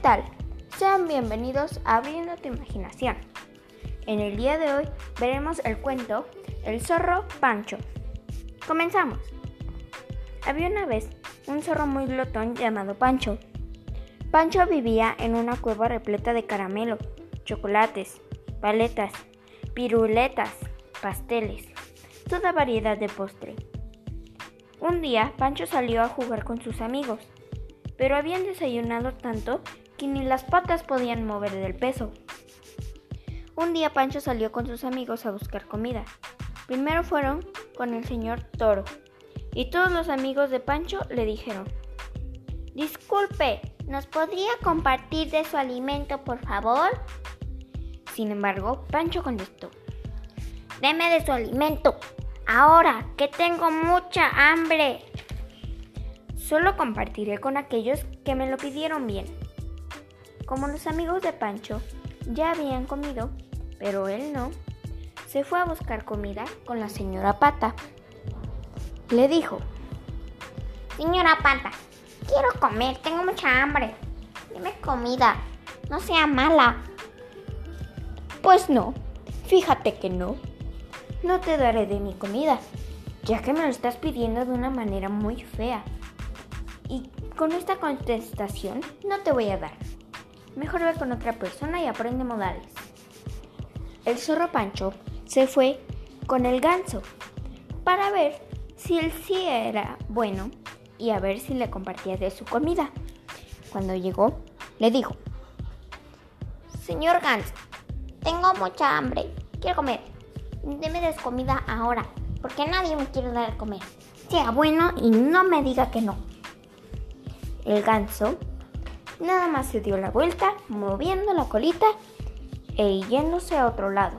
tal? Sean bienvenidos a Abriendo tu Imaginación. En el día de hoy veremos el cuento El zorro Pancho. Comenzamos. Había una vez un zorro muy glotón llamado Pancho. Pancho vivía en una cueva repleta de caramelo, chocolates, paletas, piruletas, pasteles, toda variedad de postre. Un día Pancho salió a jugar con sus amigos pero habían desayunado tanto que ni las patas podían mover del peso. Un día Pancho salió con sus amigos a buscar comida. Primero fueron con el señor Toro, y todos los amigos de Pancho le dijeron, Disculpe, ¿nos podría compartir de su alimento, por favor? Sin embargo, Pancho contestó, Deme de su alimento, ahora que tengo mucha hambre. Solo compartiré con aquellos que me lo pidieron bien. Como los amigos de Pancho ya habían comido, pero él no, se fue a buscar comida con la señora Pata. Le dijo, Señora Pata, quiero comer, tengo mucha hambre. Dime comida, no sea mala. Pues no, fíjate que no. No te daré de mi comida, ya que me lo estás pidiendo de una manera muy fea. Y con esta contestación no te voy a dar. Mejor ve con otra persona y aprende modales. El zorro Pancho se fue con el ganso para ver si él sí era bueno y a ver si le compartía de su comida. Cuando llegó, le dijo, Señor ganso, tengo mucha hambre, quiero comer. Deme de comida ahora, porque nadie me quiere dar de comer. Sea bueno y no me diga que no. El ganso nada más se dio la vuelta, moviendo la colita e yéndose a otro lado.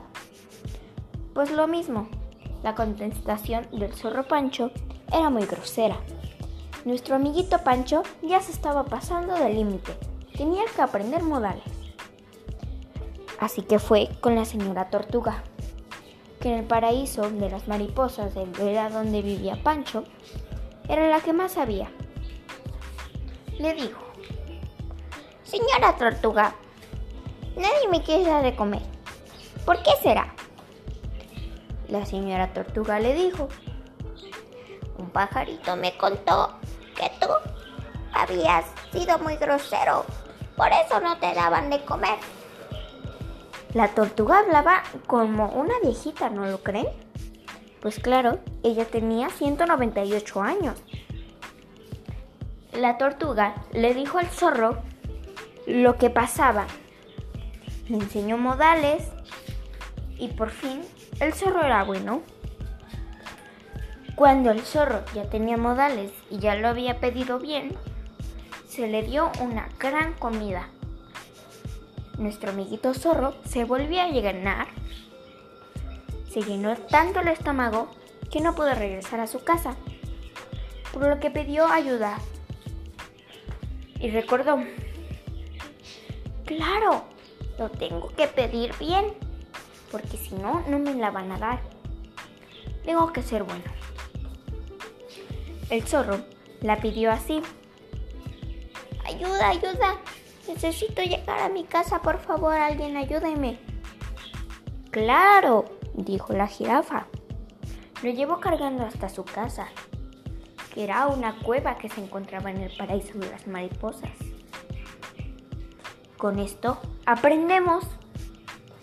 Pues lo mismo, la contestación del zorro Pancho era muy grosera. Nuestro amiguito Pancho ya se estaba pasando del límite. Tenía que aprender modales. Así que fue con la señora Tortuga, que en el paraíso de las mariposas del vera donde vivía Pancho, era la que más sabía le dijo, Señora Tortuga, nadie me quiere dar de comer. ¿Por qué será? La señora Tortuga le dijo, un pajarito me contó que tú habías sido muy grosero, por eso no te daban de comer. La tortuga hablaba como una viejita, ¿no lo creen? Pues claro, ella tenía 198 años la tortuga le dijo al zorro lo que pasaba. Le enseñó modales y por fin el zorro era bueno. Cuando el zorro ya tenía modales y ya lo había pedido bien, se le dio una gran comida. Nuestro amiguito zorro se volvió a llenar. Se llenó tanto el estómago que no pudo regresar a su casa, por lo que pidió ayuda y recordó, claro, lo tengo que pedir bien, porque si no, no me la van a dar. Tengo que ser bueno. El zorro la pidió así. Ayuda, ayuda. Necesito llegar a mi casa, por favor, alguien ayúdeme. Claro, dijo la jirafa. Lo llevó cargando hasta su casa que era una cueva que se encontraba en el paraíso de las mariposas. Con esto aprendemos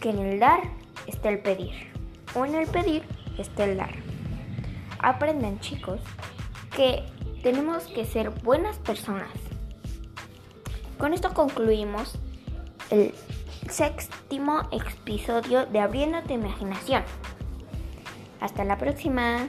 que en el dar está el pedir o en el pedir está el dar. Aprendan chicos que tenemos que ser buenas personas. Con esto concluimos el séptimo episodio de Abriendo tu imaginación. Hasta la próxima.